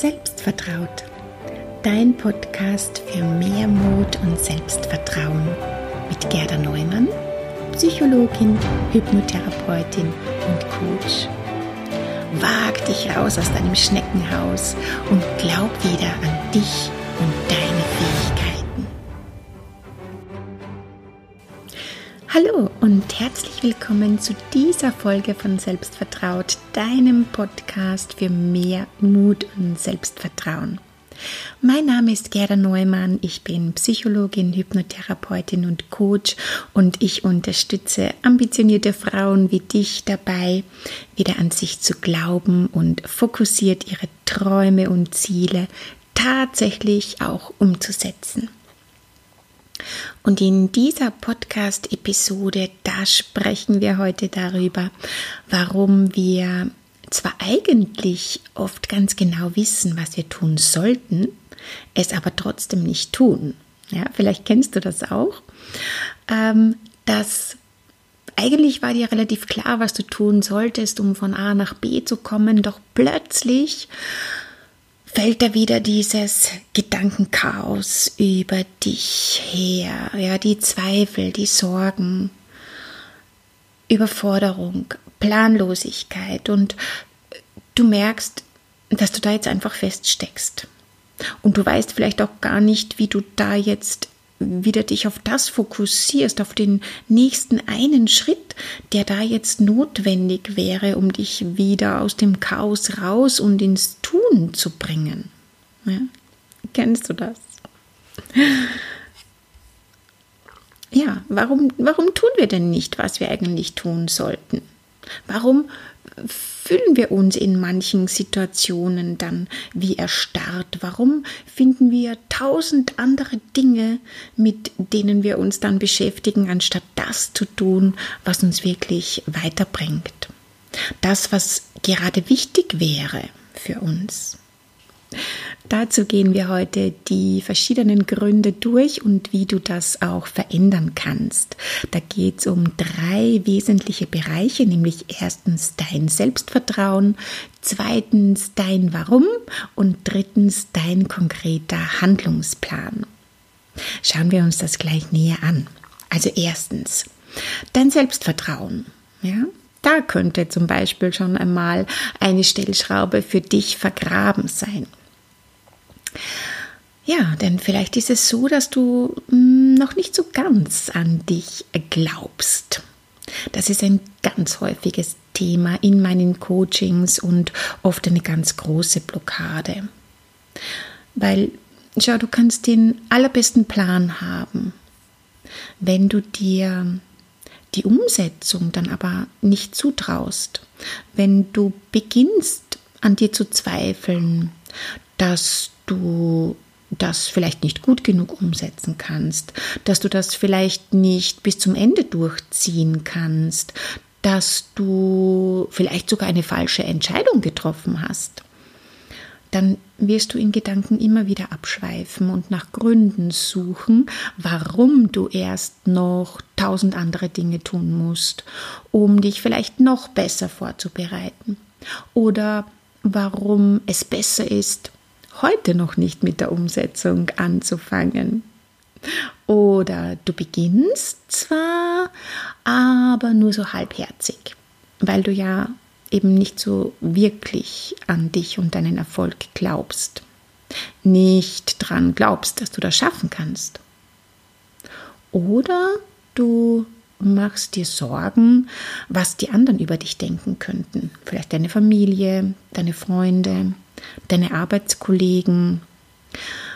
Selbstvertraut, dein Podcast für mehr Mut und Selbstvertrauen. Mit Gerda Neumann, Psychologin, Hypnotherapeutin und Coach. Wag dich raus aus deinem Schneckenhaus und glaub wieder an dich Hallo und herzlich willkommen zu dieser Folge von Selbstvertraut, deinem Podcast für mehr Mut und Selbstvertrauen. Mein Name ist Gerda Neumann, ich bin Psychologin, Hypnotherapeutin und Coach und ich unterstütze ambitionierte Frauen wie dich dabei, wieder an sich zu glauben und fokussiert ihre Träume und Ziele tatsächlich auch umzusetzen. Und in dieser Podcast-Episode, da sprechen wir heute darüber, warum wir zwar eigentlich oft ganz genau wissen, was wir tun sollten, es aber trotzdem nicht tun. Ja, vielleicht kennst du das auch. Ähm, dass eigentlich war dir relativ klar, was du tun solltest, um von A nach B zu kommen, doch plötzlich fällt da wieder dieses Gedankenchaos über dich her, ja, die Zweifel, die Sorgen, Überforderung, Planlosigkeit und du merkst, dass du da jetzt einfach feststeckst. Und du weißt vielleicht auch gar nicht, wie du da jetzt wieder dich auf das fokussierst, auf den nächsten einen Schritt, der da jetzt notwendig wäre, um dich wieder aus dem Chaos raus und ins Tun zu bringen. Ja? Kennst du das? Ja, warum, warum tun wir denn nicht, was wir eigentlich tun sollten? Warum fühlen wir uns in manchen Situationen dann wie erstarrt? Warum finden wir tausend andere Dinge, mit denen wir uns dann beschäftigen, anstatt das zu tun, was uns wirklich weiterbringt? Das, was gerade wichtig wäre für uns. Dazu gehen wir heute die verschiedenen Gründe durch und wie du das auch verändern kannst. Da geht es um drei wesentliche Bereiche, nämlich erstens dein Selbstvertrauen, zweitens dein Warum und drittens dein konkreter Handlungsplan. Schauen wir uns das gleich näher an. Also erstens, dein Selbstvertrauen. Ja, da könnte zum Beispiel schon einmal eine Stellschraube für dich vergraben sein. Ja, denn vielleicht ist es so, dass du hm, noch nicht so ganz an dich glaubst. Das ist ein ganz häufiges Thema in meinen Coachings und oft eine ganz große Blockade. Weil, schau, du kannst den allerbesten Plan haben. Wenn du dir die Umsetzung dann aber nicht zutraust, wenn du beginnst an dir zu zweifeln, dass du das vielleicht nicht gut genug umsetzen kannst, dass du das vielleicht nicht bis zum Ende durchziehen kannst, dass du vielleicht sogar eine falsche Entscheidung getroffen hast, dann wirst du in Gedanken immer wieder abschweifen und nach Gründen suchen, warum du erst noch tausend andere Dinge tun musst, um dich vielleicht noch besser vorzubereiten oder warum es besser ist, heute noch nicht mit der Umsetzung anzufangen. Oder du beginnst zwar, aber nur so halbherzig, weil du ja eben nicht so wirklich an dich und deinen Erfolg glaubst. Nicht dran glaubst, dass du das schaffen kannst. Oder du machst dir Sorgen, was die anderen über dich denken könnten. Vielleicht deine Familie, deine Freunde, deine Arbeitskollegen,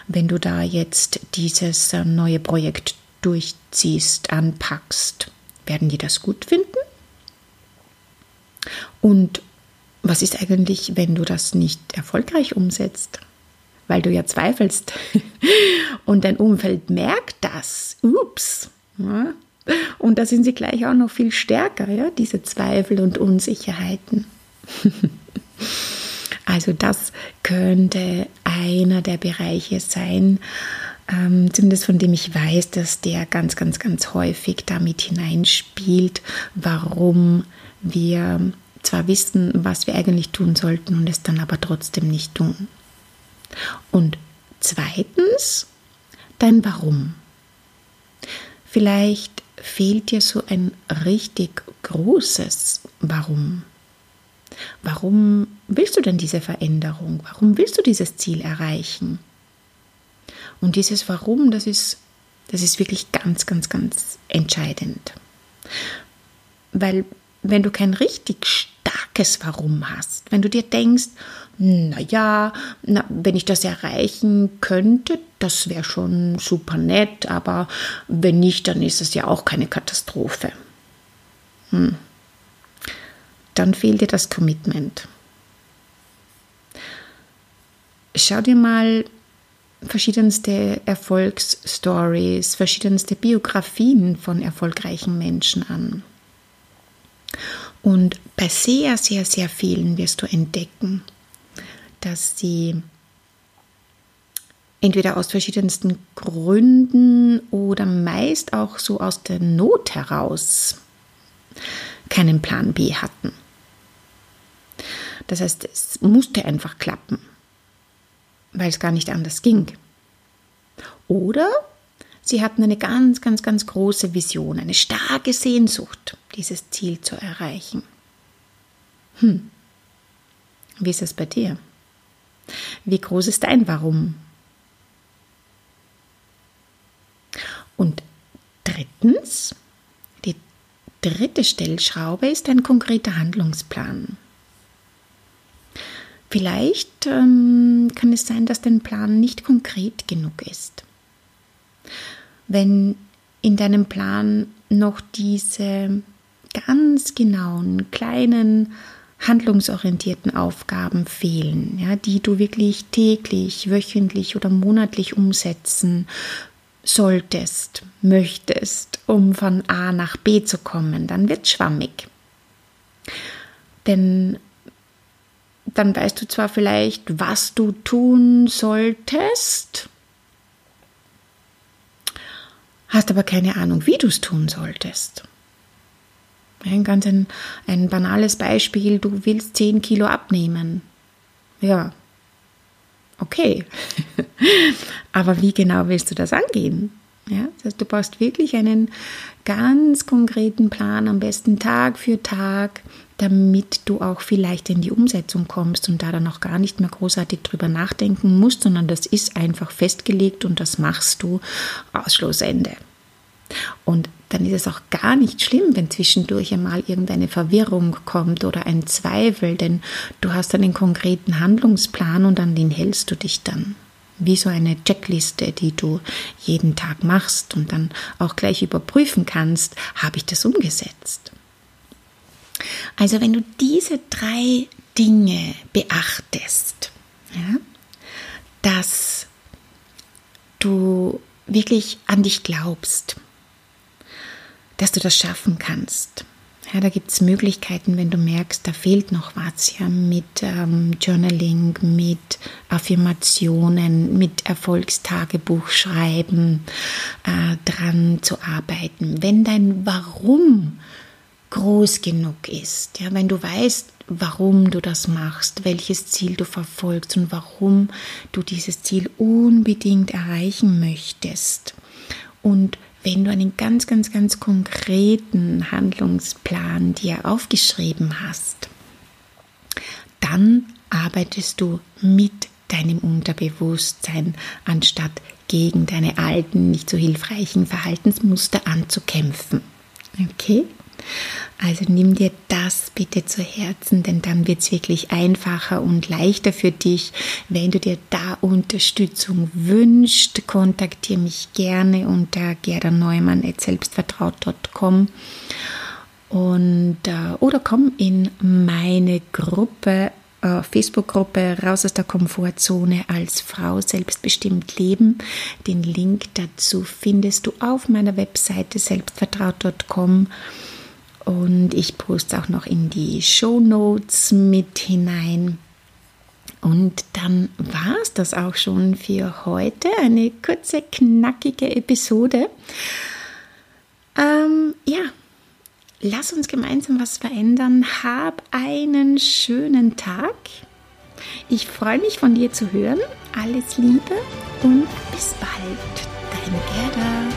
wenn du da jetzt dieses äh, neue Projekt durchziehst, anpackst, werden die das gut finden? Und was ist eigentlich, wenn du das nicht erfolgreich umsetzt? Weil du ja zweifelst und dein Umfeld merkt das. Ups. Ja? Und da sind sie gleich auch noch viel stärker, ja, diese Zweifel und Unsicherheiten. Also das könnte einer der Bereiche sein, ähm, zumindest von dem ich weiß, dass der ganz, ganz, ganz häufig damit hineinspielt, warum wir zwar wissen, was wir eigentlich tun sollten und es dann aber trotzdem nicht tun. Und zweitens dein Warum. Vielleicht fehlt dir so ein richtig großes Warum. Warum willst du denn diese Veränderung? Warum willst du dieses Ziel erreichen? Und dieses Warum, das ist, das ist wirklich ganz, ganz, ganz entscheidend. Weil wenn du kein richtig starkes Warum hast, wenn du dir denkst, naja, na, wenn ich das erreichen könnte, das wäre schon super nett, aber wenn nicht, dann ist es ja auch keine Katastrophe. Hm. Dann fehlt dir das Commitment. Schau dir mal verschiedenste Erfolgsstories, verschiedenste Biografien von erfolgreichen Menschen an. Und bei sehr, sehr, sehr vielen wirst du entdecken, dass sie entweder aus verschiedensten Gründen oder meist auch so aus der Not heraus keinen Plan B hatten. Das heißt, es musste einfach klappen, weil es gar nicht anders ging. Oder sie hatten eine ganz, ganz, ganz große Vision, eine starke Sehnsucht, dieses Ziel zu erreichen. Hm, wie ist es bei dir? Wie groß ist dein Warum? Und drittens, die dritte Stellschraube ist ein konkreter Handlungsplan. Vielleicht ähm, kann es sein, dass dein Plan nicht konkret genug ist. Wenn in deinem Plan noch diese ganz genauen, kleinen, handlungsorientierten Aufgaben fehlen, ja, die du wirklich täglich, wöchentlich oder monatlich umsetzen solltest, möchtest, um von A nach B zu kommen, dann wird schwammig. Denn dann weißt du zwar vielleicht, was du tun solltest, hast aber keine Ahnung, wie du es tun solltest. Ein ganz ein, ein banales Beispiel, du willst 10 Kilo abnehmen. Ja, okay. Aber wie genau willst du das angehen? Ja, das heißt, du brauchst wirklich einen ganz konkreten Plan, am besten Tag für Tag, damit du auch vielleicht in die Umsetzung kommst und da dann auch gar nicht mehr großartig drüber nachdenken musst, sondern das ist einfach festgelegt und das machst du Ausschlussende. Und dann ist es auch gar nicht schlimm, wenn zwischendurch einmal irgendeine Verwirrung kommt oder ein Zweifel, denn du hast einen konkreten Handlungsplan und an den hältst du dich dann. Wie so eine Checkliste, die du jeden Tag machst und dann auch gleich überprüfen kannst, habe ich das umgesetzt. Also wenn du diese drei Dinge beachtest, ja, dass du wirklich an dich glaubst, dass du das schaffen kannst. Ja, da gibt es Möglichkeiten, wenn du merkst, da fehlt noch was, ja, mit ähm, Journaling, mit Affirmationen, mit Erfolgstagebuch schreiben, äh, dran zu arbeiten. Wenn dein Warum groß genug ist, ja, wenn du weißt, warum du das machst, welches Ziel du verfolgst und warum du dieses Ziel unbedingt erreichen möchtest und wenn du einen ganz, ganz, ganz konkreten Handlungsplan dir aufgeschrieben hast, dann arbeitest du mit deinem Unterbewusstsein, anstatt gegen deine alten, nicht so hilfreichen Verhaltensmuster anzukämpfen. Okay? Also nimm dir das bitte zu Herzen, denn dann wird es wirklich einfacher und leichter für dich. Wenn du dir da Unterstützung wünschst, kontaktiere mich gerne unter gerderneumann.selbstvertraut.com und äh, oder komm in meine Gruppe äh, Facebook-Gruppe Raus aus der Komfortzone als Frau selbstbestimmt leben. Den Link dazu findest du auf meiner Webseite selbstvertraut.com. Und ich poste auch noch in die Show Notes mit hinein. Und dann war es das auch schon für heute. Eine kurze, knackige Episode. Ähm, ja, lass uns gemeinsam was verändern. Hab einen schönen Tag. Ich freue mich von dir zu hören. Alles Liebe und bis bald. Deine Gerda.